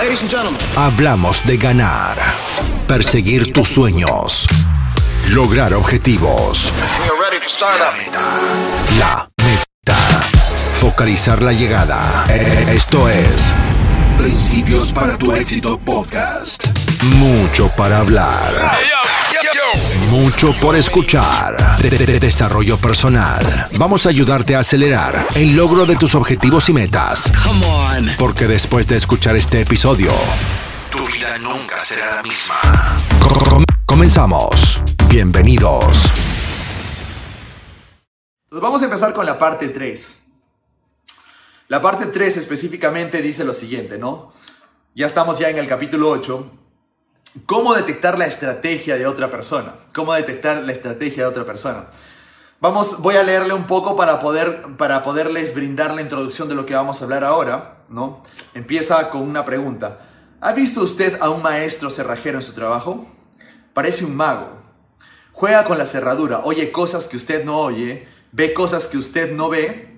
Ladies and gentlemen. Hablamos de ganar, perseguir tus sueños, lograr objetivos. We are ready to start up. La meta. Focalizar la llegada. Esto es Principios para tu éxito podcast. Mucho para hablar. Mucho por escuchar. De- de- de- desarrollo personal. Vamos a ayudarte a acelerar el logro de tus objetivos y metas. Porque después de escuchar este episodio, tu vida nunca será la misma. Com- comenzamos. Bienvenidos. Entonces vamos a empezar con la parte 3. La parte 3 específicamente dice lo siguiente, ¿no? Ya estamos ya en el capítulo 8. ¿Cómo detectar la estrategia de otra persona? ¿Cómo detectar la estrategia de otra persona? Vamos, voy a leerle un poco para, poder, para poderles brindar la introducción de lo que vamos a hablar ahora, ¿no? Empieza con una pregunta. ¿Ha visto usted a un maestro cerrajero en su trabajo? Parece un mago. Juega con la cerradura, oye cosas que usted no oye, ve cosas que usted no ve,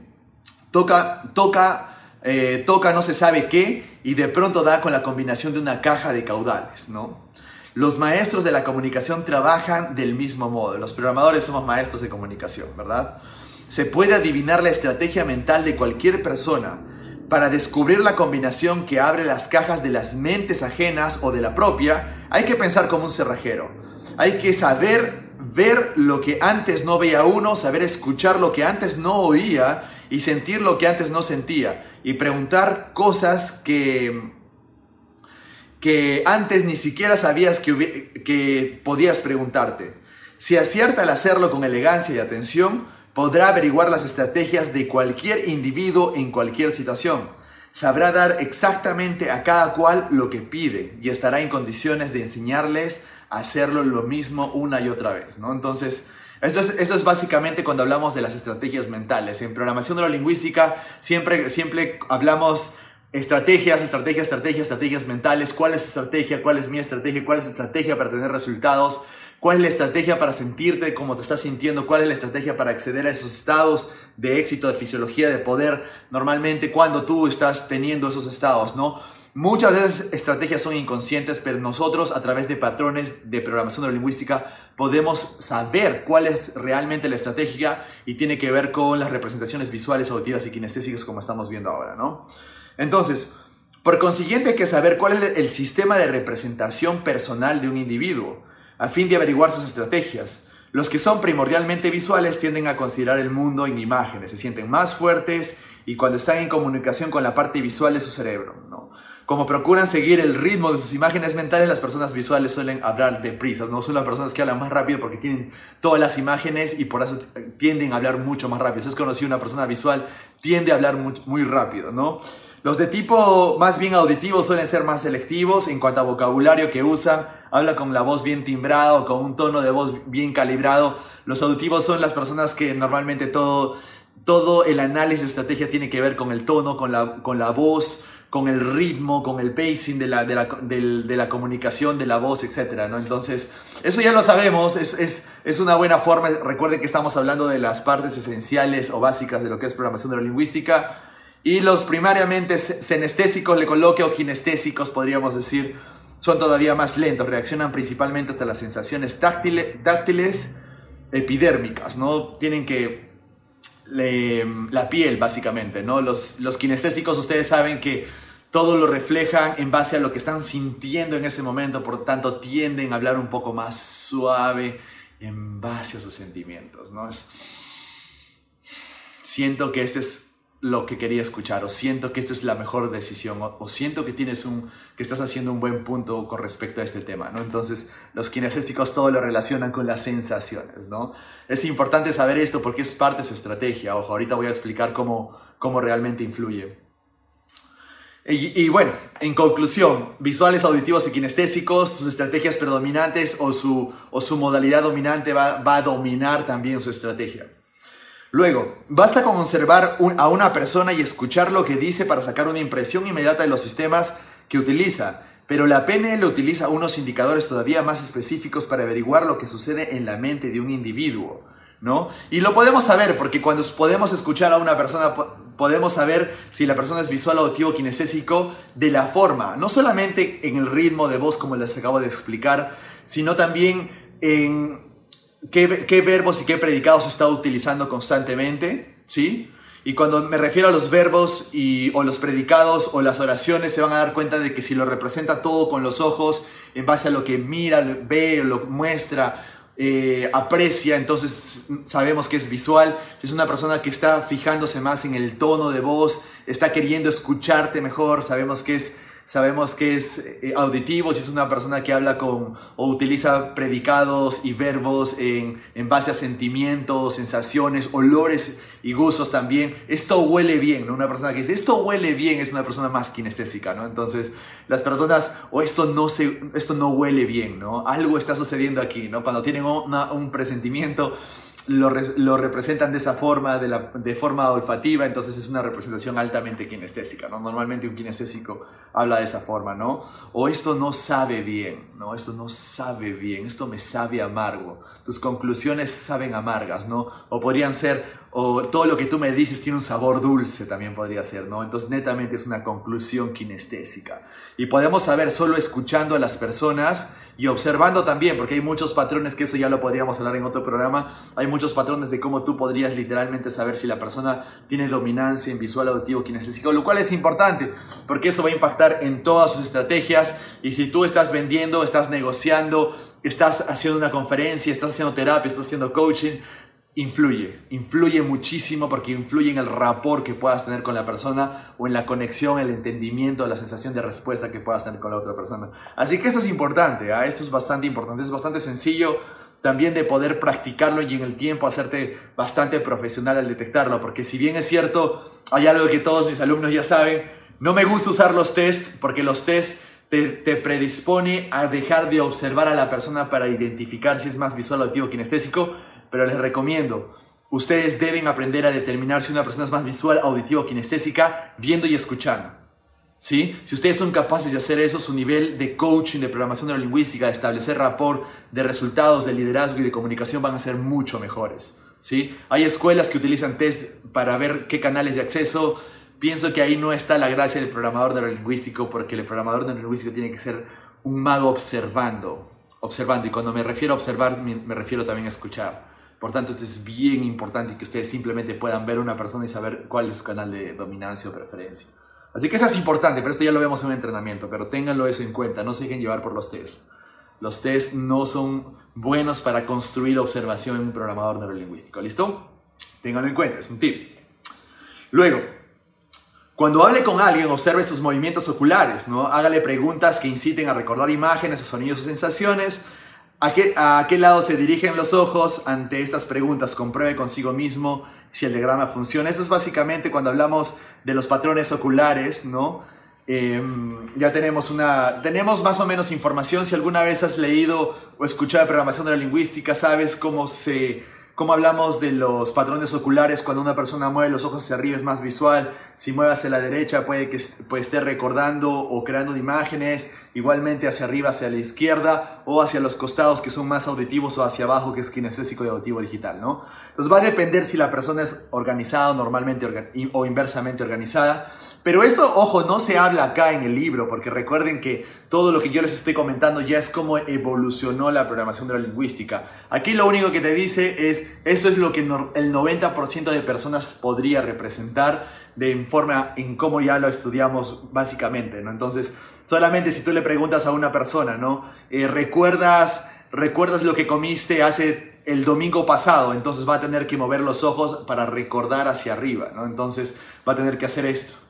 toca, toca, eh, toca no se sabe qué y de pronto da con la combinación de una caja de caudales, ¿no? Los maestros de la comunicación trabajan del mismo modo. Los programadores somos maestros de comunicación, ¿verdad? Se puede adivinar la estrategia mental de cualquier persona para descubrir la combinación que abre las cajas de las mentes ajenas o de la propia. Hay que pensar como un cerrajero. Hay que saber ver lo que antes no veía uno, saber escuchar lo que antes no oía y sentir lo que antes no sentía y preguntar cosas que que antes ni siquiera sabías que, que podías preguntarte. Si acierta al hacerlo con elegancia y atención, podrá averiguar las estrategias de cualquier individuo en cualquier situación. Sabrá dar exactamente a cada cual lo que pide y estará en condiciones de enseñarles a hacerlo lo mismo una y otra vez, ¿no? Entonces, eso es, básicamente cuando hablamos de las estrategias mentales. En programación neurolingüística siempre, siempre hablamos estrategias, estrategias, estrategias, estrategias mentales. ¿Cuál es su estrategia? ¿Cuál es mi estrategia? ¿Cuál es su estrategia para tener resultados? ¿Cuál es la estrategia para sentirte como te estás sintiendo? ¿Cuál es la estrategia para acceder a esos estados de éxito, de fisiología, de poder? Normalmente cuando tú estás teniendo esos estados, ¿no? Muchas de esas estrategias son inconscientes, pero nosotros a través de patrones de programación neurolingüística podemos saber cuál es realmente la estrategia y tiene que ver con las representaciones visuales, auditivas y kinestésicas como estamos viendo ahora, ¿no? Entonces, por consiguiente hay que saber cuál es el sistema de representación personal de un individuo a fin de averiguar sus estrategias. Los que son primordialmente visuales tienden a considerar el mundo en imágenes, se sienten más fuertes y cuando están en comunicación con la parte visual de su cerebro. Como procuran seguir el ritmo de sus imágenes mentales, las personas visuales suelen hablar deprisa, no son las personas que hablan más rápido porque tienen todas las imágenes y por eso tienden a hablar mucho más rápido. Si es conocido una persona visual, tiende a hablar muy, muy rápido, ¿no? Los de tipo más bien auditivo suelen ser más selectivos en cuanto a vocabulario que usan, habla con la voz bien timbrada o con un tono de voz bien calibrado. Los auditivos son las personas que normalmente todo, todo el análisis de estrategia tiene que ver con el tono, con la, con la voz, con el ritmo, con el pacing de la, de la, del- de la comunicación, de la voz, etc. ¿no? Entonces, eso ya lo sabemos, es, es, es una buena forma. Recuerden que estamos hablando de las partes esenciales o básicas de lo que es programación neurolingüística. Y los primariamente se- senestésicos, le coloque, o kinestésicos, podríamos decir, son todavía más lentos, reaccionan principalmente hasta las sensaciones táctile- táctiles epidérmicas, ¿no? Tienen que la piel, básicamente, ¿no? Los, los kinestésicos, ustedes saben que todo lo reflejan en base a lo que están sintiendo en ese momento, por tanto tienden a hablar un poco más suave en base a sus sentimientos, ¿no? Es- siento que este es lo que quería escuchar, o siento que esta es la mejor decisión, o, siento que tienes un, que estás haciendo un buen punto con respecto a este tema, ¿no? Entonces, los kinestésicos todo lo relacionan con las sensaciones, ¿no? Es importante saber esto porque es parte de su estrategia. Ojo, ahorita voy a explicar cómo, cómo realmente influye. Y, bueno, en conclusión, visuales, auditivos y kinestésicos, sus estrategias predominantes o su, o su modalidad dominante va, va a dominar también su estrategia. Luego, basta con observar a una persona y escuchar lo que dice para sacar una impresión inmediata de los sistemas que utiliza, pero la PNL utiliza unos indicadores todavía más específicos para averiguar lo que sucede en la mente de un individuo. ¿No? Y lo podemos saber porque cuando podemos escuchar a una persona, podemos saber si la persona es visual, auditivo, kinestésico de la forma, no solamente en el ritmo de voz como les acabo de explicar, sino también en qué, qué verbos y qué predicados está utilizando constantemente, ¿sí? Y cuando me refiero a los verbos y, o los predicados o las oraciones, se van a dar cuenta de que si lo representa todo con los ojos, en base a lo que mira, ve, lo muestra, eh, aprecia, entonces sabemos que es visual. Es una persona que está fijándose más en el tono de voz, está queriendo escucharte mejor, sabemos que es sabemos que es eh, auditivo, si es una persona que habla con o utiliza predicados y verbos en, en, base a sentimientos, sensaciones, olores y gustos también. Esto huele bien, ¿no? Una persona que dice, esto huele bien, es una persona más kinestésica, ¿no? Entonces, las personas, o esto no, se, esto no huele bien, ¿no? Algo está sucediendo aquí, ¿no? Cuando tienen un presentimiento lo, lo, representan de esa forma, de, la, de, forma olfativa, entonces es una representación altamente kinestésica, ¿no? Normalmente un kinestésico habla de esa forma, ¿no? O esto no sabe bien, ¿no? Esto no sabe bien, esto me sabe amargo. Tus conclusiones saben amargas, ¿no? O podrían ser, o todo lo que tú me dices tiene un sabor dulce, también podría ser, ¿no? Entonces netamente es una conclusión kinestésica. Y podemos saber solo escuchando a las personas y observando también, porque hay muchos patrones, que eso ya lo podríamos hablar en otro programa, hay muchos patrones de cómo tú podrías literalmente saber si la persona tiene dominancia en visual, auditivo, kinestésico, lo cual es importante, porque eso va a impactar en todas sus estrategias y si tú estás vendiendo, estás negociando, estás haciendo una conferencia, estás haciendo terapia, estás haciendo coaching, influye, influye muchísimo porque influye en el rapport que puedas tener con la persona o en la conexión, el entendimiento, la sensación de respuesta que puedas tener con la otra persona. Así que esto es importante, ¿ah? esto es bastante importante, es bastante sencillo también de poder practicarlo y en el tiempo hacerte bastante profesional al detectarlo, porque si bien es cierto, hay algo que todos mis alumnos ya saben, no me gusta usar los test porque los test te, te, predispone a dejar de observar a la persona para identificar si es más visual, auditivo, kinestésico, pero les recomiendo, ustedes deben aprender a determinar si una persona es más visual, auditiva o kinestésica viendo y escuchando. ¿Sí? Si ustedes son capaces de hacer eso, su nivel de coaching, de programación neurolingüística, de establecer rapport, de resultados, de liderazgo y de comunicación van a ser mucho mejores. ¿Sí? Hay escuelas que utilizan test para ver qué canales de acceso. Pienso que ahí no está la gracia del programador neurolingüístico, porque el programador neurolingüístico tiene que ser un mago observando, observando. Y cuando me refiero a observar, me refiero también a escuchar. Por tanto, esto es bien importante que ustedes simplemente puedan ver una persona y saber cuál es su canal de dominancia o preferencia. Así que eso es importante, pero esto ya lo vemos en un entrenamiento, pero ténganlo eso en cuenta, no se dejen llevar por los tests. Los tests no son buenos para construir observación en un programador neurolingüístico, ¿listo? Ténganlo en cuenta, es un tip. Luego, cuando hable con alguien, observe sus movimientos oculares, ¿no? Hágale preguntas que inciten a recordar imágenes, sonidos o sensaciones, ¿A qué, ¿A qué lado se dirigen los ojos ante estas preguntas? Compruebe consigo mismo si el diagrama funciona. Esto es básicamente cuando hablamos de los patrones oculares, ¿no? Em, ya tenemos una, tenemos más o menos información. Si alguna vez has leído o escuchado de programación de la lingüística, sabes cómo se como hablamos de los patrones oculares, cuando una persona mueve los ojos hacia arriba es más visual, si mueve hacia la derecha puede que esté recordando o creando imágenes, igualmente hacia arriba, hacia la izquierda o hacia los costados que son más auditivos o hacia abajo que es kinestésico y auditivo digital, ¿no? Entonces va a depender si la persona es organizada normalmente o inversamente organizada. Pero esto, ojo, no se habla acá en el libro, porque recuerden que todo lo que yo les estoy comentando ya es cómo evolucionó la programación de la lingüística. Aquí lo único que te dice es, eso es lo que el 90% de personas podría representar de forma en cómo ya lo estudiamos básicamente, ¿no? Entonces, solamente si tú le preguntas a una persona, ¿no? Eh, ¿recuerdas, ¿Recuerdas lo que comiste hace el domingo pasado? Entonces va a tener que mover los ojos para recordar hacia arriba, ¿no? Entonces va a tener que hacer esto.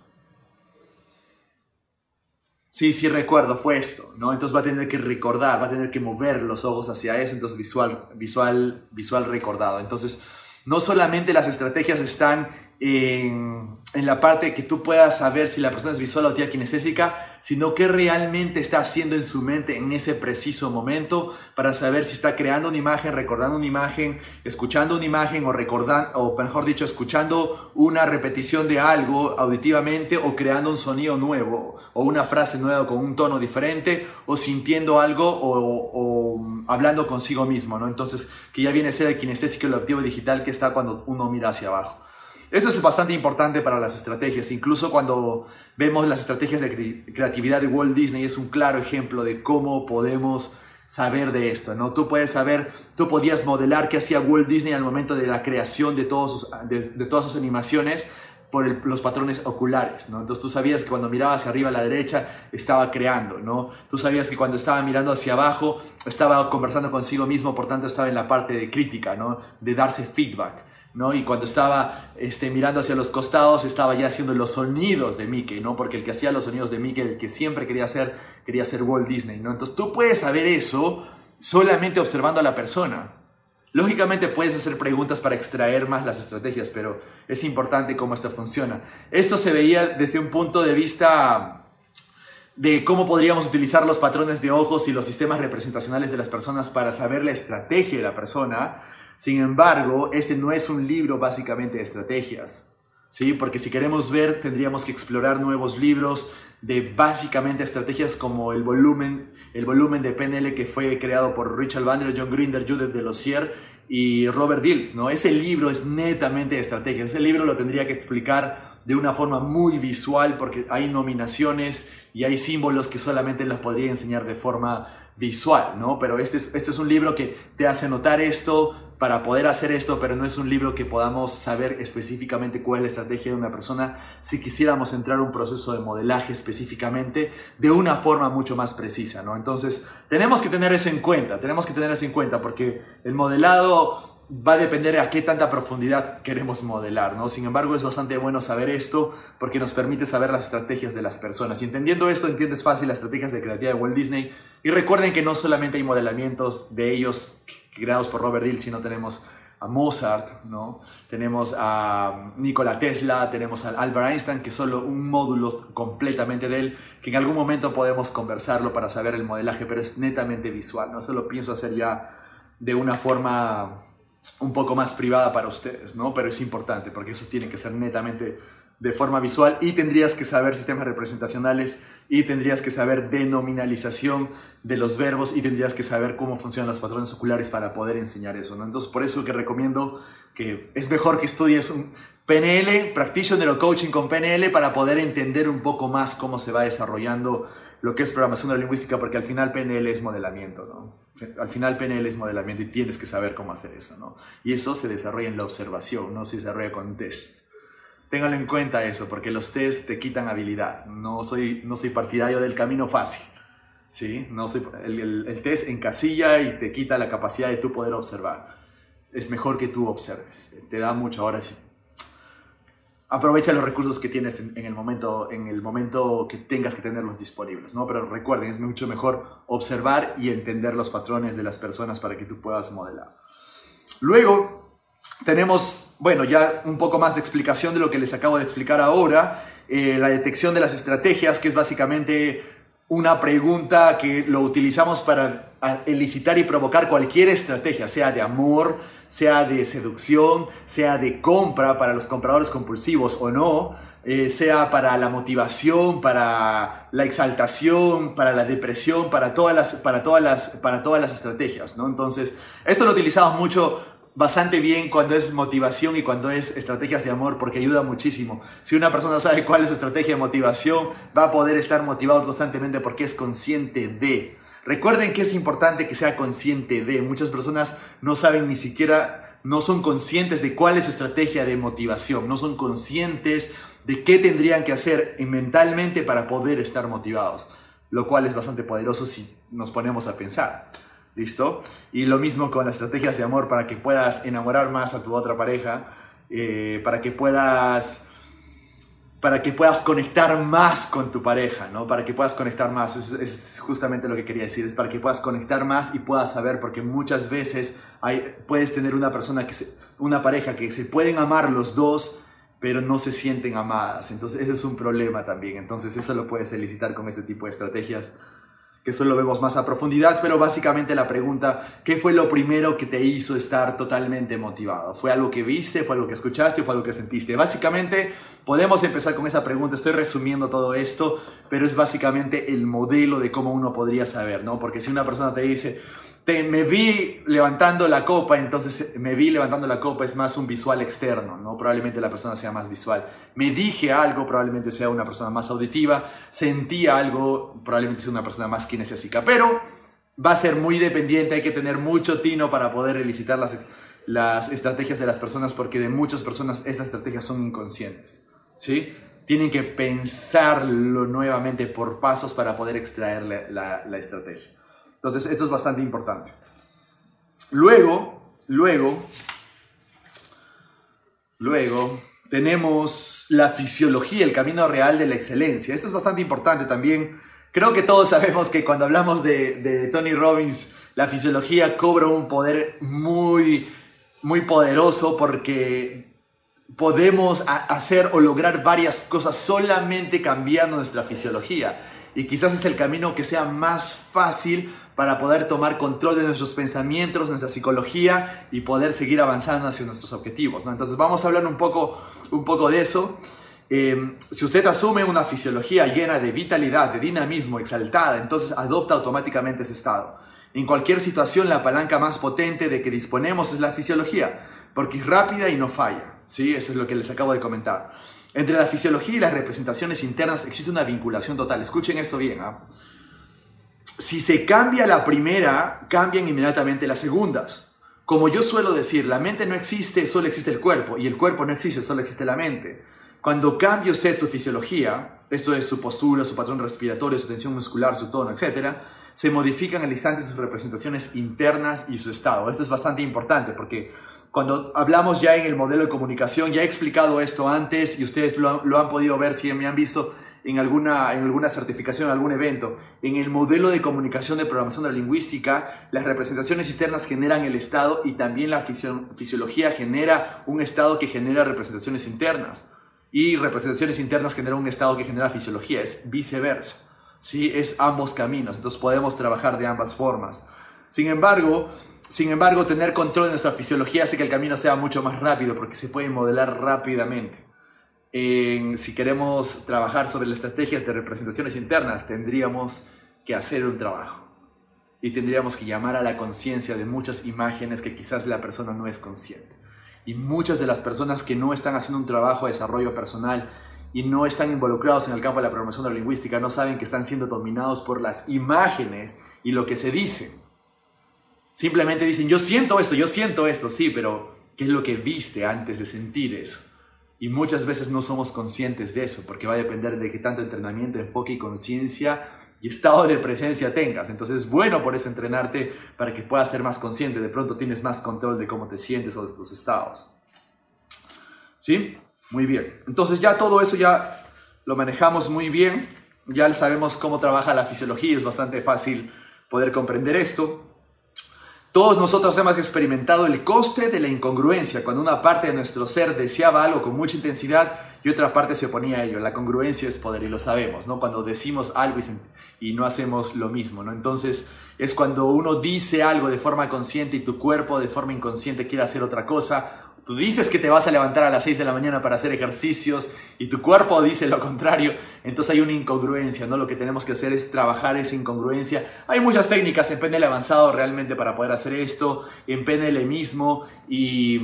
Sí, sí recuerdo, fue esto, ¿no? Entonces va a tener que recordar, va a tener que mover los ojos hacia eso, entonces visual, visual, visual recordado. Entonces, no solamente las estrategias están en, la parte que tú puedas saber si la persona es visual o tía kinestésica, sino qué realmente está haciendo en su mente en ese preciso momento para saber si está creando una imagen, recordando una imagen, escuchando una imagen o recordando, o mejor dicho, escuchando una repetición de algo auditivamente o creando un sonido nuevo o una frase nueva con un tono diferente o sintiendo algo o, o hablando consigo mismo, ¿no? Entonces, que ya viene a ser el kinestésico y el activo digital que está cuando uno mira hacia abajo. Esto es bastante importante para las estrategias, incluso cuando vemos las estrategias de creatividad de Walt Disney es un claro ejemplo de cómo podemos saber de esto, ¿no? Tú puedes saber, tú podías modelar qué hacía Walt Disney al momento de la creación de, todos sus, de, todas sus animaciones por los patrones oculares, ¿no? Entonces tú sabías que cuando miraba hacia arriba a la derecha estaba creando, ¿no? Tú sabías que cuando estaba mirando hacia abajo estaba conversando consigo mismo, por tanto estaba en la parte de crítica, ¿no? De darse feedback. ¿No? Y cuando estaba este, mirando hacia los costados, estaba ya haciendo los sonidos de Mickey, ¿no? Porque el que hacía los sonidos de Mickey, el que siempre quería hacer, quería ser Walt Disney, ¿no? Entonces tú puedes saber eso solamente observando a la persona. Lógicamente puedes hacer preguntas para extraer más las estrategias, pero es importante cómo esto funciona. Esto se veía desde un punto de vista de cómo podríamos utilizar los patrones de ojos y los sistemas representacionales de las personas para saber la estrategia de la persona sin embargo, este no es un libro básicamente de estrategias, ¿sí? Porque si queremos ver, tendríamos que explorar nuevos libros de básicamente estrategias como el volumen, el volumen de PNL que fue creado por Richard Bandler, John Grinder, Judith Delosier y Robert Dills, ¿no? Ese libro es netamente de estrategias. Ese libro lo tendría que explicar de una forma muy visual porque hay nominaciones y hay símbolos que solamente los podría enseñar de forma visual, ¿no? Pero este es, este es un libro que te hace notar esto, para poder hacer esto, pero no es un libro que podamos saber específicamente cuál es la estrategia de una persona si quisiéramos entrar a un proceso de modelaje específicamente de una forma mucho más precisa, ¿no? Entonces, tenemos que tener eso en cuenta, tenemos que tener eso en cuenta porque el modelado va a depender a qué tanta profundidad queremos modelar, ¿no? Sin embargo, es bastante bueno saber esto porque nos permite saber las estrategias de las personas. Y entendiendo esto, entiendes fácil las estrategias de creatividad de Walt Disney. Y recuerden que no solamente hay modelamientos de ellos creados por Robert Dill, sino tenemos a Mozart, ¿no? tenemos a Nikola Tesla, tenemos a Albert Einstein, que es solo un módulo completamente de él, que en algún momento podemos conversarlo para saber el modelaje, pero es netamente visual, ¿no? Eso lo pienso hacer ya de una forma un poco más privada para ustedes, ¿no? Pero es importante porque eso tiene que ser netamente de forma visual y tendrías que saber sistemas representacionales y tendrías que saber denominalización de los verbos y tendrías que saber cómo funcionan los patrones oculares para poder enseñar eso, ¿no? Entonces, por eso que recomiendo que es mejor que estudies un PNL, Practitioner o Coaching con PNL para poder entender un poco más cómo se va desarrollando lo que es programación neurolingüística, porque al final PNL es modelamiento, ¿no? Al final PNL es modelamiento y tienes que saber cómo hacer eso, ¿no? Y eso se desarrolla en la observación, no se desarrolla con test. Téngalo en cuenta eso, porque los test te quitan habilidad. No soy, no soy partidario del camino fácil. ¿sí? No soy, el, el, el test encasilla y te quita la capacidad de tú poder observar. Es mejor que tú observes. Te da mucho. Ahora sí. Aprovecha los recursos que tienes en, en, el momento, en el momento que tengas que tenerlos disponibles, ¿no? Pero recuerden, es mucho mejor observar y entender los patrones de las personas para que tú puedas modelar. Luego, tenemos, bueno, ya un poco más de explicación de lo que les acabo de explicar ahora, eh, la detección de las estrategias, que es básicamente una pregunta que lo utilizamos para elicitar y provocar cualquier estrategia, sea de amor, sea de seducción, sea de compra para los compradores compulsivos o no, eh, sea para la motivación, para la exaltación, para la depresión, para todas las, para todas las, para todas las estrategias, ¿no? Entonces, esto lo utilizamos mucho bastante bien cuando es motivación y cuando es estrategias de amor porque ayuda muchísimo. Si una persona sabe cuál es su estrategia de motivación, va a poder estar motivado constantemente porque es consciente de. Recuerden que es importante que sea consciente de. Muchas personas no saben ni siquiera, no son conscientes de cuál es estrategia de motivación, no son conscientes de qué tendrían que hacer mentalmente para poder estar motivados, lo cual es bastante poderoso si nos ponemos a pensar. ¿Listo? Y lo mismo con las estrategias de amor para que puedas enamorar más a tu otra pareja, eh, para que puedas para que puedas conectar más con tu pareja, ¿no? Para que puedas conectar más, es, es, justamente lo que quería decir, es para que puedas conectar más y puedas saber, porque muchas veces hay, puedes tener una persona, que se, una pareja que se pueden amar los dos, pero no se sienten amadas. Entonces ese es un problema también. Entonces eso lo puedes elicitar con este tipo de estrategias que eso lo vemos más a profundidad, pero básicamente la pregunta, ¿qué fue lo primero que te hizo estar totalmente motivado? ¿Fue algo que viste, fue algo que escuchaste fue algo que sentiste? Básicamente podemos empezar con esa pregunta, estoy resumiendo todo esto, pero es básicamente el modelo de cómo uno podría saber, ¿no? Porque si una persona te dice, me vi levantando la copa, entonces me vi levantando la copa es más un visual externo, ¿no? Probablemente la persona sea más visual. Me dije algo, probablemente sea una persona más auditiva. Sentí algo, probablemente sea una persona más kinestésica. Pero va a ser muy dependiente, hay que tener mucho tino para poder elicitar las, las estrategias de las personas, porque de muchas personas estas estrategias son inconscientes, ¿sí? Tienen que pensarlo nuevamente por pasos para poder extraer la, la estrategia. Entonces, esto es bastante importante. Luego, luego, luego, tenemos la fisiología, el camino real de la excelencia. Esto es bastante importante también. Creo que todos sabemos que cuando hablamos de, Tony Robbins, la fisiología cobra un poder muy, muy poderoso porque podemos hacer o lograr varias cosas solamente cambiando nuestra fisiología. Y quizás es el camino que sea más fácil para poder tomar control de nuestros pensamientos, nuestra psicología y poder seguir avanzando hacia nuestros objetivos. Entonces vamos a hablar un poco, un poco de eso. Eh, si usted asume una fisiología llena de vitalidad, de dinamismo, exaltada, entonces adopta automáticamente ese estado. En cualquier situación, la palanca más potente de que disponemos es la fisiología, porque es rápida y no falla. ¿sí? Eso es lo que les acabo de comentar. Entre la fisiología y las representaciones internas existe una vinculación total. Escuchen esto bien. ¿ah? Si se cambia la primera, cambian inmediatamente las segundas. Como yo suelo decir, la mente no existe, solo existe el cuerpo, y el cuerpo no existe, solo existe la mente. Cuando cambia usted su fisiología, esto es su postura, su patrón respiratorio, su tensión muscular, su tono, etc., se modifican al instante sus representaciones internas y su estado. Esto es bastante importante porque cuando hablamos ya en el modelo de comunicación, ya he explicado esto antes y ustedes lo, lo han podido ver si me han visto en alguna, en alguna certificación, en algún evento. En el modelo de comunicación de programación de la lingüística, las representaciones externas generan el estado y también la fisiología genera un estado que genera representaciones internas. Y representaciones internas generan un estado que genera fisiología. Es viceversa. ¿sí? Es ambos caminos. Entonces podemos trabajar de ambas formas. Sin embargo, sin embargo, tener control de nuestra fisiología hace que el camino sea mucho más rápido porque se puede modelar rápidamente si queremos trabajar sobre las estrategias de representaciones internas, tendríamos que hacer un trabajo. Y tendríamos que llamar a la conciencia de muchas imágenes que quizás la persona no es consciente. Y muchas de las personas que no están haciendo un trabajo de desarrollo personal y no están involucrados en el campo de la programación de la lingüística no saben que están siendo dominados por las imágenes y lo que se dice. Simplemente dicen, yo siento esto, yo siento esto, sí, pero ¿qué es lo que viste antes de sentir eso? Y muchas veces no somos conscientes de eso, porque va a depender de qué tanto entrenamiento, enfoque y conciencia y estado de presencia tengas. Entonces es bueno por eso entrenarte para que puedas ser más consciente. De pronto tienes más control de cómo te sientes o de tus estados. ¿Sí? Muy bien. Entonces ya todo eso ya lo manejamos muy bien. Ya sabemos cómo trabaja la fisiología. Es bastante fácil poder comprender esto. Todos nosotros hemos experimentado el coste de la incongruencia, cuando una parte de nuestro ser deseaba algo con mucha intensidad y otra parte se oponía a ello. La congruencia es poder y lo sabemos, ¿no? Cuando decimos algo y, no hacemos lo mismo, ¿no? Entonces es cuando uno dice algo de forma consciente y tu cuerpo de forma inconsciente quiere hacer otra cosa Tú dices que te vas a levantar a las 6 de la mañana para hacer ejercicios y tu cuerpo dice lo contrario, entonces hay una incongruencia, ¿no? Lo que tenemos que hacer es trabajar esa incongruencia. Hay muchas técnicas en PNL avanzado realmente para poder hacer esto, en PNL mismo y,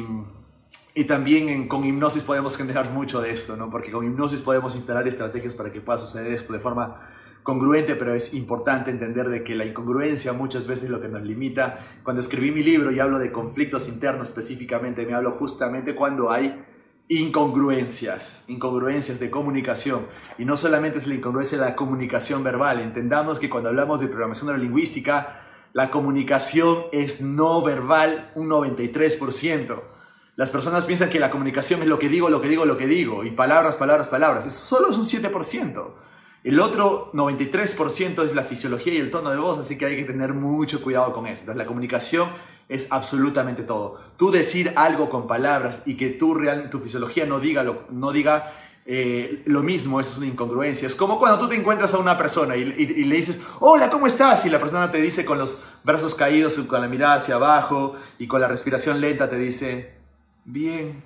y también con hipnosis podemos generar mucho de esto, ¿no? Porque con hipnosis podemos instalar estrategias para que pueda suceder esto de forma congruente, pero es importante entender de que la incongruencia muchas veces es lo que nos limita. Cuando escribí mi libro y hablo de conflictos internos específicamente, me hablo justamente cuando hay incongruencias, incongruencias de comunicación. Y no solamente es la incongruencia de la comunicación verbal, entendamos que cuando hablamos de programación neurolingüística, la comunicación es no verbal un 93%. Las personas piensan que la comunicación es lo que digo, lo que digo, lo que digo, y palabras, palabras, palabras. Eso solo es un 7%. El otro 93% es la fisiología y el tono de voz, así que hay que tener mucho cuidado con eso. Entonces, la comunicación es absolutamente todo. Tú decir algo con palabras y que tu, real, tu fisiología no diga, lo, no diga eh, lo mismo, eso es una incongruencia. Es como cuando tú te encuentras a una persona y, y, le dices, hola, ¿cómo estás? Y la persona te dice con los brazos caídos, con la mirada hacia abajo y con la respiración lenta, te dice, bien,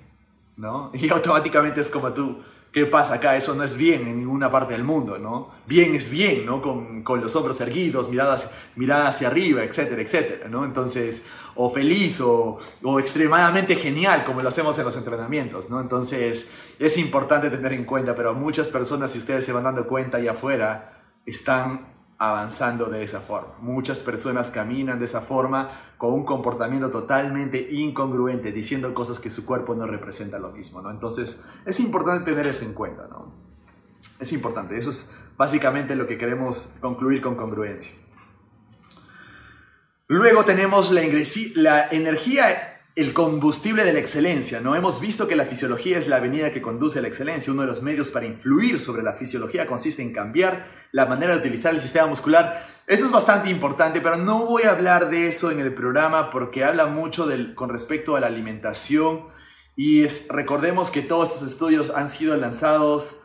¿no? Y automáticamente es como tú, ¿Qué pasa acá? Eso no es bien en ninguna parte del mundo, ¿no? Bien es bien, ¿no? Con, con los hombros erguidos, miradas, mirada hacia arriba, etcétera, etcétera, ¿no? Entonces, o feliz o, o, extremadamente genial, como lo hacemos en los entrenamientos, ¿no? Entonces, es importante tener en cuenta, pero muchas personas, si ustedes se van dando cuenta allá afuera, están avanzando de esa forma. Muchas personas caminan de esa forma con un comportamiento totalmente incongruente, diciendo cosas que su cuerpo no representa lo mismo, ¿no? Entonces, es importante tener eso en cuenta, ¿no? Es importante. Eso es básicamente lo que queremos concluir con congruencia. Luego tenemos la, la energía el combustible de la excelencia, ¿no? Hemos visto que la fisiología es la avenida que conduce a la excelencia. Uno de los medios para influir sobre la fisiología consiste en cambiar la manera de utilizar el sistema muscular. Esto es bastante importante, pero no voy a hablar de eso en el programa porque habla mucho con respecto a la alimentación. Y recordemos que todos estos estudios han sido lanzados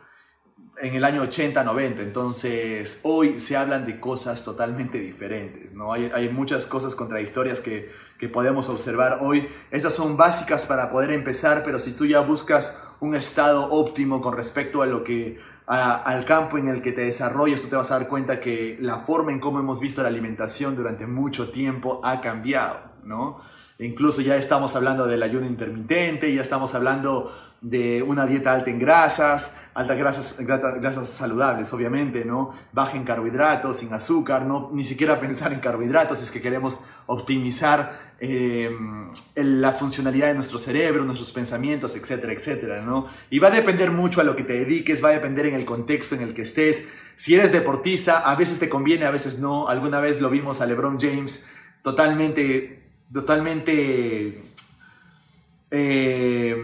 en el año 80, 90. Entonces, hoy se hablan de cosas totalmente diferentes, ¿no? Hay, muchas cosas contradictorias que que podemos observar hoy. Estas son básicas para poder empezar, pero si tú ya buscas un estado óptimo con respecto a lo que al campo en el que te desarrollas, tú te vas a dar cuenta que la forma en cómo hemos visto la alimentación durante mucho tiempo ha cambiado, ¿no? Incluso ya estamos hablando del ayuno intermitente, ya estamos hablando de una dieta alta en grasas, altas grasas, grasas saludables, obviamente, ¿no? Baja en carbohidratos, sin azúcar, no ni siquiera pensar en carbohidratos, es que queremos optimizar eh, la funcionalidad de nuestro cerebro, nuestros pensamientos, etcétera, etcétera, ¿no? Y va a depender mucho a lo que te dediques, va a depender en el contexto en el que estés. Si eres deportista, a veces te conviene, a veces no. Alguna vez lo vimos a LeBron James totalmente, totalmente eh,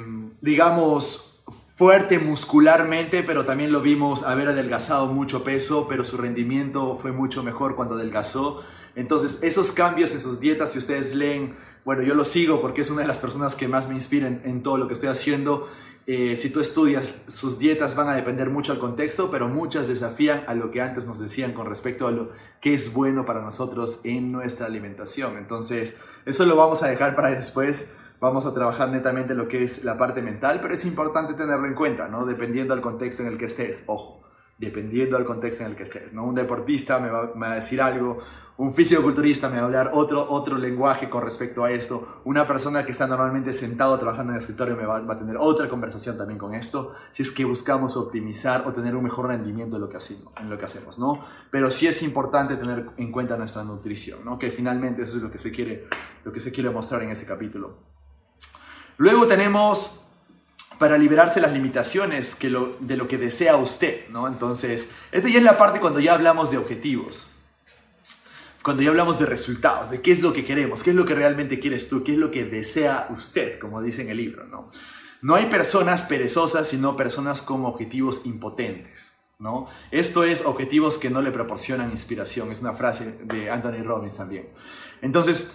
digamos, fuerte muscularmente, pero también lo vimos haber adelgazado mucho peso, pero su rendimiento fue mucho mejor cuando adelgazó. Entonces, esos cambios en sus dietas, si ustedes leen, bueno, yo lo sigo porque es una de las personas que más me inspiran en todo lo que estoy haciendo. Eh, si tú estudias, sus dietas van a depender mucho al contexto, pero muchas desafían a lo que antes nos decían con respecto a lo que es bueno para nosotros en nuestra alimentación. Entonces, eso lo vamos a dejar para después vamos a trabajar netamente lo que es la parte mental, pero es importante tenerlo en cuenta, ¿no? Dependiendo del contexto en el que estés, ojo, dependiendo del contexto en el que estés, ¿no? Un deportista me va, a decir algo, un fisicoculturista me va a hablar otro, otro lenguaje con respecto a esto, una persona que está normalmente sentado trabajando en el escritorio me va, va, a tener otra conversación también con esto, si es que buscamos optimizar o tener un mejor rendimiento en lo que hacemos, en lo que hacemos ¿no? Pero sí es importante tener en cuenta nuestra nutrición, ¿no? Que finalmente eso es lo que se quiere, lo que se quiere mostrar en ese capítulo. Luego tenemos para liberarse las limitaciones de lo que desea usted, ¿no? Entonces, esta ya es la parte cuando ya hablamos de objetivos, cuando ya hablamos de resultados, de qué es lo que queremos, qué es lo que realmente quieres tú, qué es lo que desea usted, como dice en el libro, ¿no? No hay personas perezosas, sino personas con objetivos impotentes, ¿no? Esto es objetivos que no le proporcionan inspiración, es una frase de Anthony Robbins también. Entonces,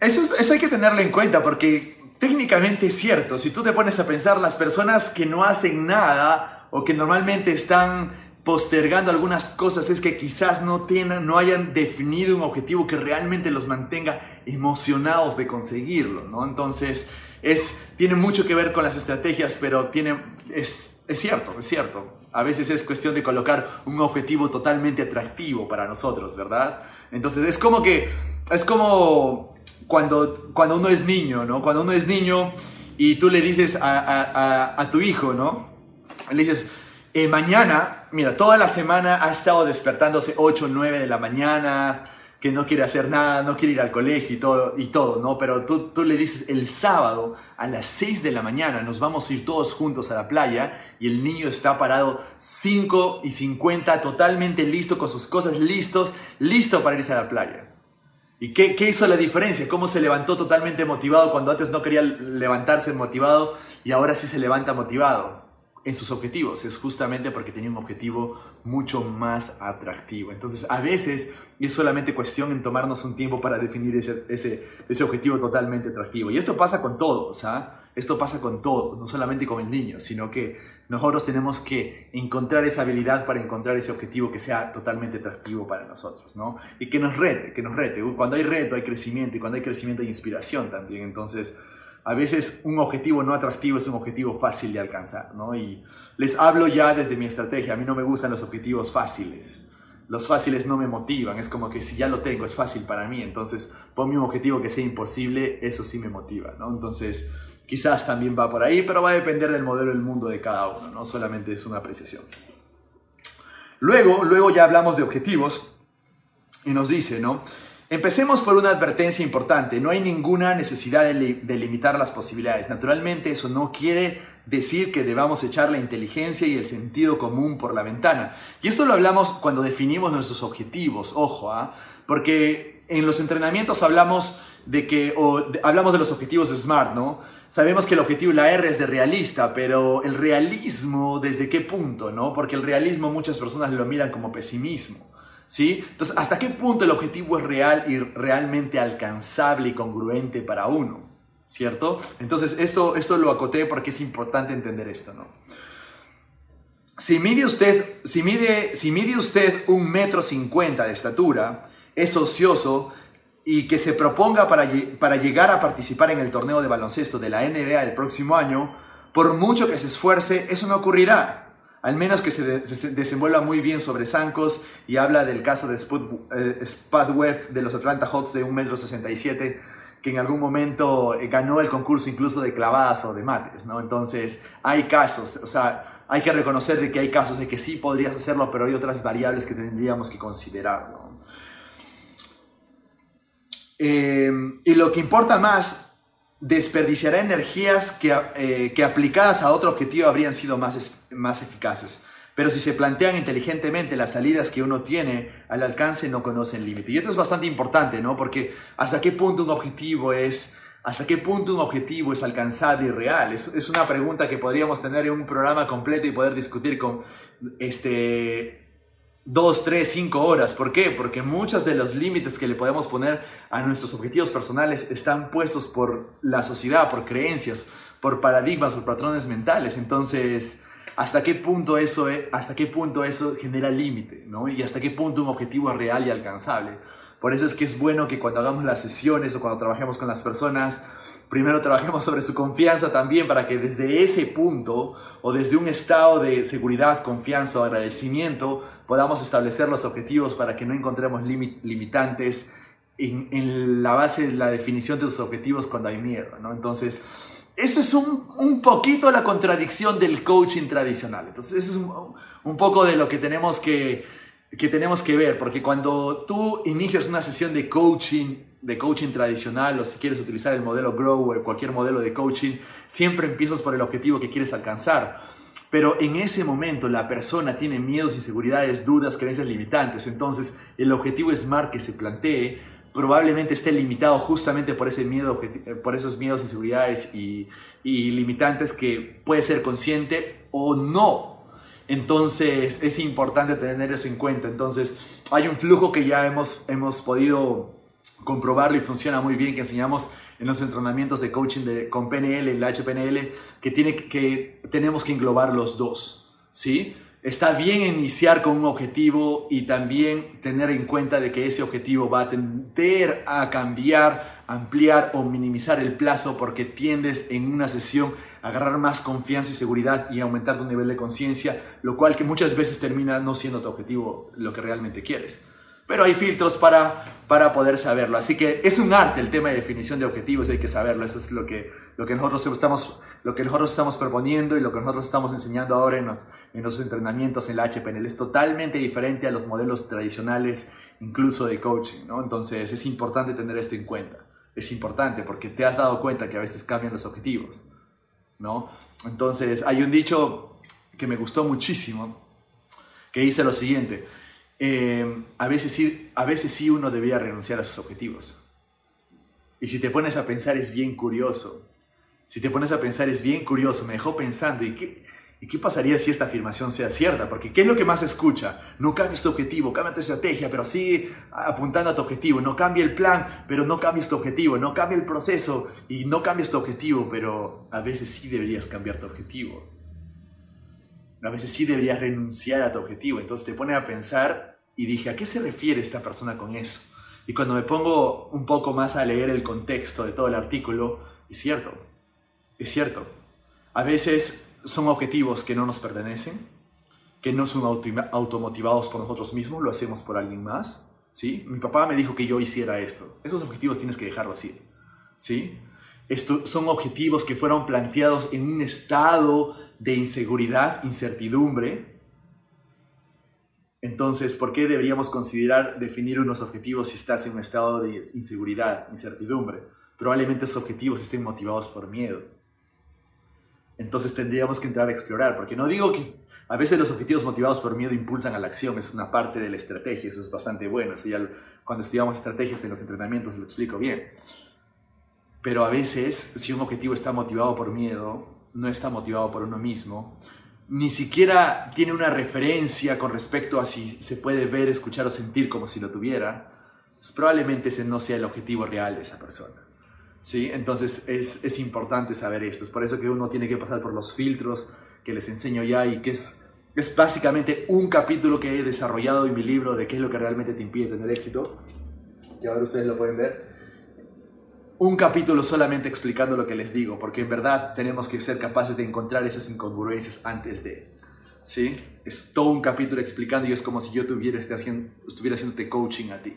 eso, eso hay que tenerlo en cuenta porque técnicamente es cierto. Si tú te pones a pensar, las personas que no hacen nada o que normalmente están postergando algunas cosas es que quizás no, tienen, no hayan definido un objetivo que realmente los mantenga emocionados de conseguirlo, ¿no? Entonces, es, tiene mucho que ver con las estrategias, pero tiene, es, es cierto, es cierto. A veces es cuestión de colocar un objetivo totalmente atractivo para nosotros, ¿verdad? Entonces, es como que, es como cuando, cuando uno es niño, ¿no? Cuando uno es niño y tú le dices a, tu hijo, ¿no? Le dices, eh, mañana, mira, toda la semana ha estado despertándose 8 o 9 de la mañana, que no quiere hacer nada, no quiere ir al colegio y todo, y todo ¿no? Pero tú, tú le dices, el sábado a las 6 de la mañana nos vamos a ir todos juntos a la playa y el niño está parado 5 y 50, totalmente listo, con sus cosas listos, listo para irse a la playa. ¿Y qué, hizo la diferencia? ¿Cómo se levantó totalmente motivado cuando antes no quería levantarse motivado y ahora sí se levanta motivado? en sus objetivos, es justamente porque tenía un objetivo mucho más atractivo. Entonces, a veces es solamente cuestión en tomarnos un tiempo para definir ese, objetivo totalmente atractivo. Y esto pasa con todos, ¿ah? Esto pasa con todos, no solamente con el niño, sino que nosotros tenemos que encontrar esa habilidad para encontrar ese objetivo que sea totalmente atractivo para nosotros, ¿no? Y que nos rete, que nos rete. Cuando hay reto hay crecimiento y cuando hay crecimiento hay inspiración también. Entonces, a veces un objetivo no atractivo es un objetivo fácil de alcanzar, ¿no? Y les hablo ya desde mi estrategia, a mí no me gustan los objetivos fáciles. Los fáciles no me motivan, es como que si ya lo tengo, es fácil para mí, entonces ponme un objetivo que sea imposible, eso sí me motiva, ¿no? Entonces, quizás también va por ahí, pero va a depender del modelo del mundo de cada uno, no solamente es una apreciación. Luego, luego ya hablamos de objetivos y nos dice, ¿no? Empecemos por una advertencia importante. No hay ninguna necesidad de, limitar las posibilidades. Naturalmente eso no quiere decir que debamos echar la inteligencia y el sentido común por la ventana. Y esto lo hablamos cuando definimos nuestros objetivos, ojo, ¿ah? porque en los entrenamientos hablamos de que, o hablamos de los objetivos SMART, ¿no? Sabemos que el objetivo, la R es de realista, pero el realismo, ¿desde qué punto, no? Porque el realismo muchas personas lo miran como pesimismo. ¿Sí? Entonces, ¿hasta qué punto el objetivo es real y realmente alcanzable y congruente para uno? ¿Cierto? Entonces, esto, esto lo acoté porque es importante entender esto, ¿no? Si mide usted, si mide, si mide usted un metro cincuenta de estatura, es ocioso y que se proponga para, para llegar a participar en el torneo de baloncesto de la NBA el próximo año, por mucho que se esfuerce, eso no ocurrirá al menos que se, desenvuelva muy bien sobre zancos y habla del caso de Spud, eh, Webb de los Atlanta Hawks de 1,67m, que en algún momento eh, ganó el concurso incluso de clavadas o de mates, ¿no? Entonces, hay casos, o sea, hay que reconocer de que hay casos de que sí podrías hacerlo, pero hay otras variables que tendríamos que considerar, ¿no? Eh, y lo que importa más desperdiciará energías que, eh, que, aplicadas a otro objetivo habrían sido más, más eficaces. Pero si se plantean inteligentemente las salidas que uno tiene al alcance, no conocen límite. Y esto es bastante importante, ¿no? Porque hasta qué punto un objetivo es, hasta qué punto un objetivo es alcanzable y real. Es, es una pregunta que podríamos tener en un programa completo y poder discutir con este, dos, tres, cinco horas. ¿Por qué? Porque muchos de los límites que le podemos poner a nuestros objetivos personales están puestos por la sociedad, por creencias, por paradigmas, por patrones mentales. Entonces, ¿hasta qué punto eso, hasta qué punto eso genera límite? ¿no? Y hasta qué punto un objetivo es real y alcanzable. Por eso es que es bueno que cuando hagamos las sesiones o cuando trabajemos con las personas, Primero trabajemos sobre su confianza también para que desde ese punto o desde un estado de seguridad, confianza o agradecimiento podamos establecer los objetivos para que no encontremos limitantes en, la base de la definición de sus objetivos cuando hay miedo. Entonces, eso es un, un, poquito la contradicción del coaching tradicional. Entonces, eso es un, un poco de lo que tenemos que, que tenemos que ver, porque cuando tú inicias una sesión de coaching de coaching tradicional o si quieres utilizar el modelo Grow o cualquier modelo de coaching, siempre empiezas por el objetivo que quieres alcanzar. Pero en ese momento la persona tiene miedos, inseguridades, dudas, creencias limitantes. Entonces el objetivo SMART que se plantee probablemente esté limitado justamente por, ese miedo, por esos miedos, inseguridades y, y limitantes que puede ser consciente o no. Entonces es importante tener eso en cuenta. Entonces hay un flujo que ya hemos, hemos podido comprobarlo y funciona muy bien, que enseñamos en los entrenamientos de coaching de, con PNL, la HPNL, que, tiene, que tenemos que englobar los dos, ¿sí? Está bien iniciar con un objetivo y también tener en cuenta de que ese objetivo va a tender a cambiar, ampliar o minimizar el plazo porque tiendes en una sesión a agarrar más confianza y seguridad y aumentar tu nivel de conciencia, lo cual que muchas veces termina no siendo tu objetivo lo que realmente quieres pero hay filtros para, para poder saberlo. Así que es un arte el tema de definición de objetivos, hay que saberlo. Eso es lo que, lo que, nosotros, estamos, lo que nosotros estamos proponiendo y lo que nosotros estamos enseñando ahora en los, en los entrenamientos en la HPNL. Es totalmente diferente a los modelos tradicionales, incluso de coaching. ¿no? Entonces es importante tener esto en cuenta. Es importante porque te has dado cuenta que a veces cambian los objetivos. ¿no? Entonces hay un dicho que me gustó muchísimo que dice lo siguiente eh, a, veces sí, a veces sí uno debía renunciar a sus objetivos. Y si te pones a pensar es bien curioso. Si te pones a pensar es bien curioso. Me dejó pensando, ¿y qué, ¿Y qué pasaría si esta afirmación sea cierta? Porque ¿qué es lo que más se escucha? No cambies tu objetivo, cambia tu estrategia, pero sigue apuntando a tu objetivo. No cambia el plan, pero no cambies tu objetivo. No cambia el proceso y no cambies tu objetivo, pero a veces sí deberías cambiar tu objetivo. A veces sí deberías renunciar a tu objetivo. Entonces te pone a pensar y dije, ¿a qué se refiere esta persona con eso? Y cuando me pongo un poco más a leer el contexto de todo el artículo, es cierto, es cierto. A veces son objetivos que no nos pertenecen, que no son automotivados por nosotros mismos, lo hacemos por alguien más. ¿sí? Mi papá me dijo que yo hiciera esto. Esos objetivos tienes que dejarlo así. ¿sí? Estos son objetivos que fueron planteados en un estado de inseguridad, incertidumbre. Entonces, ¿por qué deberíamos considerar definir unos objetivos si estás en un estado de inseguridad, incertidumbre? Probablemente esos objetivos estén motivados por miedo. Entonces tendríamos que entrar a explorar, porque no digo que a veces los objetivos motivados por miedo impulsan a la acción, es una parte de la estrategia, eso es bastante bueno, eso ya cuando estudiamos estrategias en los entrenamientos lo explico bien. Pero a veces, si un objetivo está motivado por miedo, no está motivado por uno mismo, ni siquiera tiene una referencia con respecto a si se puede ver, escuchar o sentir como si lo tuviera, pues probablemente ese no sea el objetivo real de esa persona. ¿sí? Entonces es, es, importante saber esto. Es por eso que uno tiene que pasar por los filtros que les enseño ya y que es, es básicamente un capítulo que he desarrollado en mi libro de qué es lo que realmente te impide tener éxito. Y ahora ustedes lo pueden ver. Un capítulo solamente explicando lo que les digo, porque en verdad tenemos que ser capaces de encontrar esas incongruencias antes de. ¿Sí? Es todo un capítulo explicando y es como si yo tuviera, este haciendo, estuviera haciéndote coaching a ti.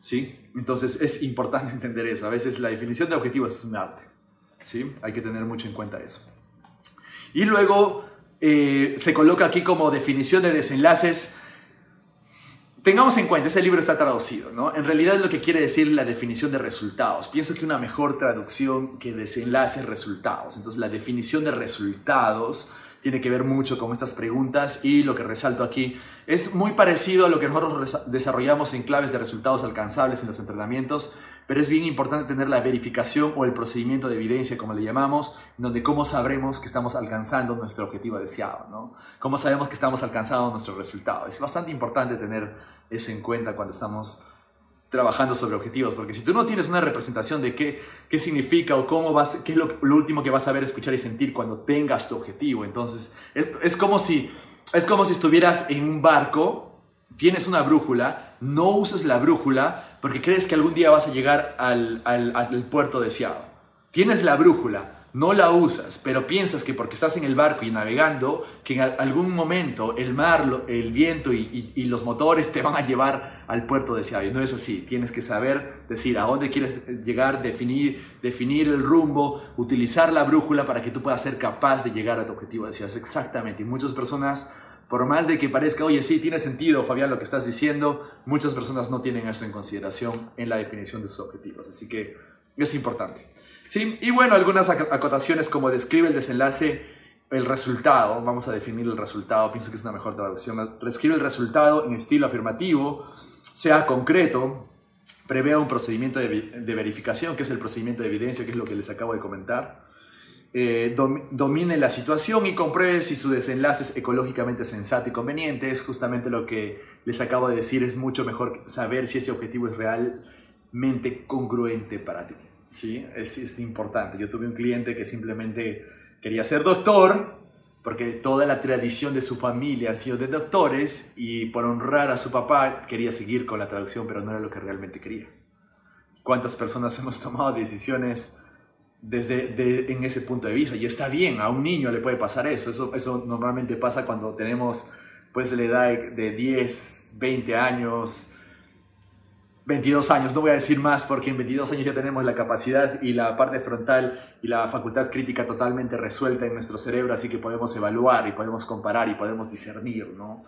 ¿sí? Entonces es importante entender eso. A veces la definición de objetivos es un arte, ¿sí? Hay que tener mucho en cuenta eso. Y luego eh, se coloca aquí como definición de desenlaces. Tengamos en cuenta, este libro está traducido, ¿no? En realidad lo que quiere decir la definición de resultados. Pienso que una mejor traducción que desenlaces resultados. Entonces la definición de resultados tiene que ver mucho con estas preguntas y lo que resalto aquí es muy parecido a lo que nosotros desarrollamos en claves de resultados alcanzables en los entrenamientos, pero es bien importante tener la verificación o el procedimiento de evidencia, como le llamamos, donde cómo sabremos que estamos alcanzando nuestro objetivo deseado, ¿no? Cómo sabemos que estamos alcanzando nuestro resultado. Es bastante importante tener eso en cuenta cuando estamos trabajando sobre objetivos, porque si tú no tienes una representación de qué, qué significa o cómo vas, qué es lo, último que vas a ver, escuchar y sentir cuando tengas tu objetivo, entonces es, es, como si, es como si estuvieras en un barco, tienes una brújula, no uses la brújula porque crees que algún día vas a llegar al, al, al puerto deseado. Tienes la brújula, no la usas, pero piensas que porque estás en el barco y navegando, que en algún momento el mar, el viento y, los motores te van a llevar al puerto deseado. Y no es así. Tienes que saber decir a dónde quieres llegar, definir, definir el rumbo, utilizar la brújula para que tú puedas ser capaz de llegar a tu objetivo deseado. Exactamente. Y muchas personas, por más de que parezca, oye, sí, tiene sentido, Fabián, lo que estás diciendo, muchas personas no tienen eso en consideración en la definición de sus objetivos. Así que es importante. ¿Sí? Y bueno, algunas acotaciones como describe el desenlace, el resultado, vamos a definir el resultado, pienso que es una mejor traducción, describe el resultado en estilo afirmativo, sea concreto, prevea un procedimiento de, verificación, que es el procedimiento de evidencia, que es lo que les acabo de comentar, eh, domine la situación y compruebe si su desenlace es ecológicamente sensato y conveniente, es justamente lo que les acabo de decir, es mucho mejor saber si ese objetivo es realmente congruente para ti. ¿Sí? Es, es importante. Yo tuve un cliente que simplemente quería ser doctor porque toda la tradición de su familia ha sido de doctores y por honrar a su papá quería seguir con la traducción, pero no era lo que realmente quería. ¿Cuántas personas hemos tomado decisiones desde en ese punto de vista? Y está bien, a un niño le puede pasar eso. Eso, eso normalmente pasa cuando tenemos pues la edad de 10, 20 años, 22 años, no voy a decir más porque en 22 años ya tenemos la capacidad y la parte frontal y la facultad crítica totalmente resuelta en nuestro cerebro, así que podemos evaluar y podemos comparar y podemos discernir, ¿no?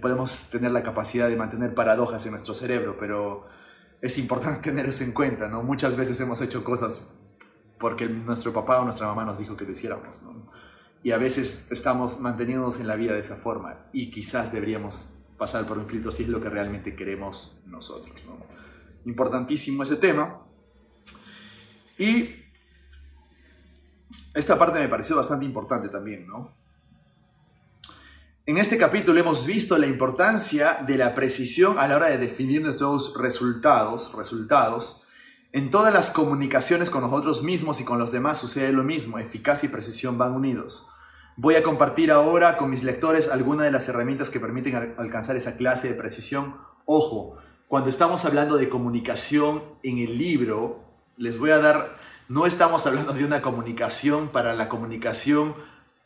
Podemos tener la capacidad de mantener paradojas en nuestro cerebro, pero es importante tener eso en cuenta, ¿no? Muchas veces hemos hecho cosas porque nuestro papá o nuestra mamá nos dijo que lo hiciéramos, ¿no? Y a veces estamos manteniéndonos en la vida de esa forma y quizás deberíamos pasar por un filtro si es lo que realmente queremos nosotros. ¿no? Importantísimo ese tema. Y esta parte me pareció bastante importante también, ¿no? En este capítulo hemos visto la importancia de la precisión a la hora de definir nuestros resultados, resultados. En todas las comunicaciones con nosotros mismos y con los demás sucede lo mismo, eficacia y precisión van unidos. Voy a compartir ahora con mis lectores algunas de las herramientas que permiten alcanzar esa clase de precisión. Ojo, cuando estamos hablando de comunicación en el libro, les voy a dar, no estamos hablando de una comunicación para la comunicación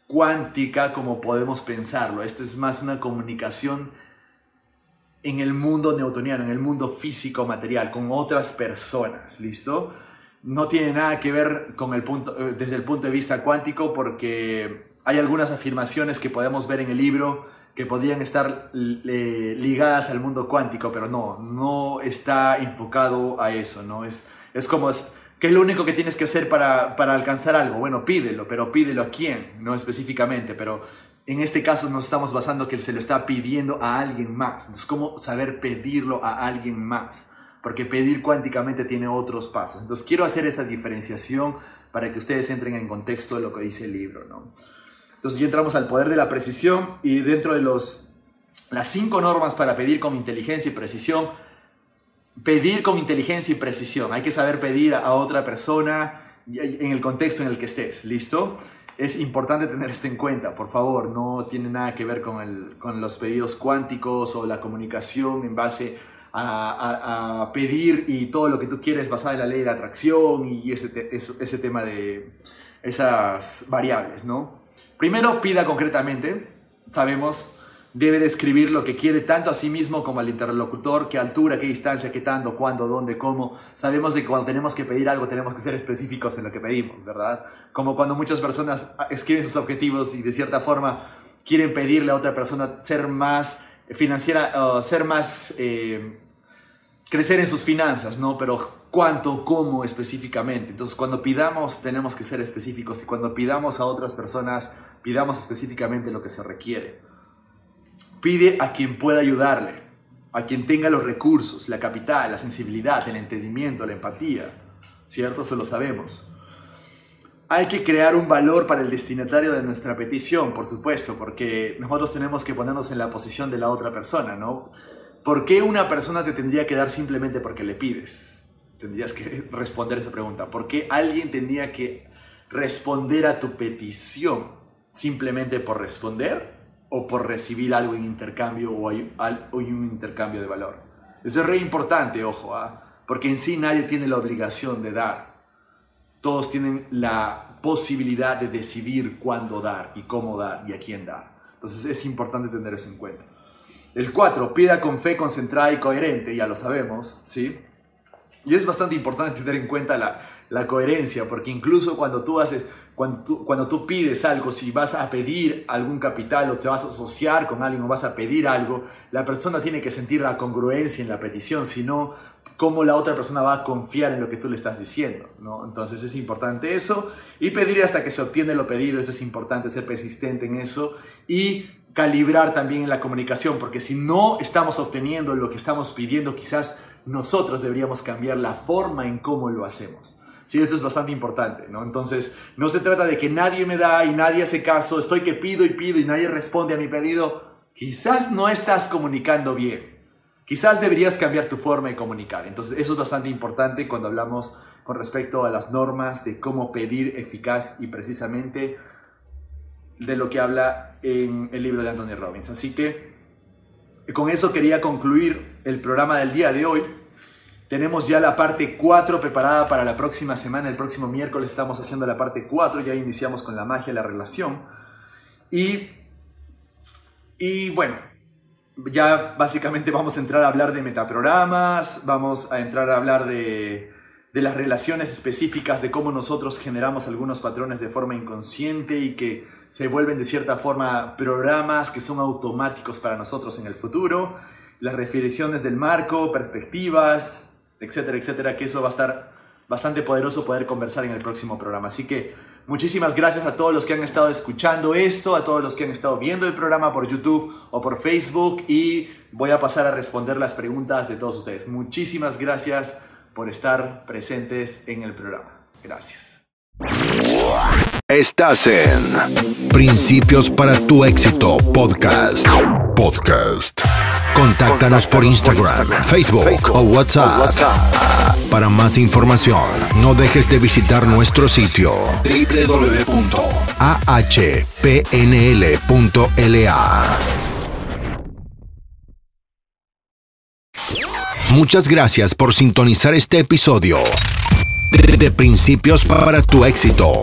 cuántica como podemos pensarlo. Esta es más una comunicación en el mundo newtoniano, en el mundo físico material, con otras personas, ¿listo? No tiene nada que ver con el punto, eh, desde el punto de vista cuántico porque hay algunas afirmaciones que podemos ver en el libro que podrían estar ligadas al mundo cuántico, pero no, no está enfocado a eso, ¿no? Es, es como, es, ¿Qué es lo único que tienes que hacer para, alcanzar algo? Bueno, pídelo, pero pídelo a quién, no específicamente, pero en este caso nos estamos basando que se lo está pidiendo a alguien más. Entonces, ¿cómo saber pedirlo a alguien más? Porque pedir cuánticamente tiene otros pasos. Entonces, quiero hacer esa diferenciación para que ustedes entren en contexto de lo que dice el libro, ¿no? Entonces, ya entramos al poder de la precisión y dentro de los, las cinco normas para pedir con inteligencia y precisión, pedir con inteligencia y precisión. Hay que saber pedir a otra persona en el contexto en el que estés, ¿listo? Es importante tener esto en cuenta, por favor, no tiene nada que ver con, el, con los pedidos cuánticos o la comunicación en base a, pedir y todo lo que tú quieres basado en la ley de la atracción y ese, ese tema de esas variables, ¿no? Primero, pida concretamente, sabemos debe describir lo que quiere tanto a sí mismo como al interlocutor, qué altura, qué distancia, qué tanto, cuándo, dónde, cómo. Sabemos que cuando tenemos que pedir algo tenemos que ser específicos en lo que pedimos, ¿verdad? Como cuando muchas personas escriben sus objetivos y de cierta forma quieren pedirle a otra persona ser más financiera, ser más, eh, crecer en sus finanzas, ¿no? Pero cuánto, cómo específicamente. Entonces cuando pidamos tenemos que ser específicos y cuando pidamos a otras personas pidamos específicamente lo que se requiere. Pide a quien pueda ayudarle, a quien tenga los recursos, la capital, la sensibilidad, el entendimiento, la empatía. ¿Cierto? Eso lo sabemos. Hay que crear un valor para el destinatario de nuestra petición, por supuesto, porque nosotros tenemos que ponernos en la posición de la otra persona, ¿no? ¿Por qué una persona te tendría que dar simplemente porque le pides? Tendrías que responder esa pregunta. ¿Por qué alguien tendría que responder a tu petición simplemente por responder? o por recibir algo en intercambio o hay, un intercambio de valor. Eso es re importante, ojo, ¿ah? porque en sí nadie tiene la obligación de dar. Todos tienen la posibilidad de decidir cuándo dar y cómo dar y a quién dar. Entonces es importante tener eso en cuenta. El 4, pida con fe concentrada y coherente, ya lo sabemos, ¿sí? Y es bastante importante tener en cuenta la, la coherencia, porque incluso cuando tú haces, cuando tú, cuando tú pides algo, si vas a pedir algún capital o te vas a asociar con alguien o vas a pedir algo, la persona tiene que sentir la congruencia en la petición, sino cómo la otra persona va a confiar en lo que tú le estás diciendo, ¿no? Entonces es importante eso y pedir hasta que se obtiene lo pedido, eso es importante, ser persistente en eso y calibrar también en la comunicación, porque si no estamos obteniendo lo que estamos pidiendo, quizás nosotros deberíamos cambiar la forma en cómo lo hacemos. Sí, esto es bastante importante, ¿no? Entonces, no se trata de que nadie me da y nadie hace caso, estoy que pido y pido y nadie responde a mi pedido. Quizás no estás comunicando bien. Quizás deberías cambiar tu forma de comunicar. Entonces, eso es bastante importante cuando hablamos con respecto a las normas de cómo pedir eficaz y precisamente de lo que habla en el libro de Anthony Robbins. Así que con eso quería concluir el programa del día de hoy. Tenemos ya la parte 4 preparada para la próxima semana. El próximo miércoles estamos haciendo la parte 4. Ya iniciamos con la magia la relación. Y, y bueno, ya básicamente vamos a entrar a hablar de metaprogramas. Vamos a entrar a hablar de, de las relaciones específicas, de cómo nosotros generamos algunos patrones de forma inconsciente y que se vuelven de cierta forma programas que son automáticos para nosotros en el futuro. Las definiciones del marco, perspectivas, etcétera, etcétera, que eso va a estar bastante poderoso poder conversar en el próximo programa. Así que muchísimas gracias a todos los que han estado escuchando esto, a todos los que han estado viendo el programa por YouTube o por Facebook y voy a pasar a responder las preguntas de todos ustedes. Muchísimas gracias por estar presentes en el programa. Gracias. Estás en Principios para tu éxito podcast. Podcast. Contáctanos por Instagram, Facebook o WhatsApp. Para más información, no dejes de visitar nuestro sitio www.ahpnl.la. Muchas gracias por sintonizar este episodio de, Principios para tu éxito.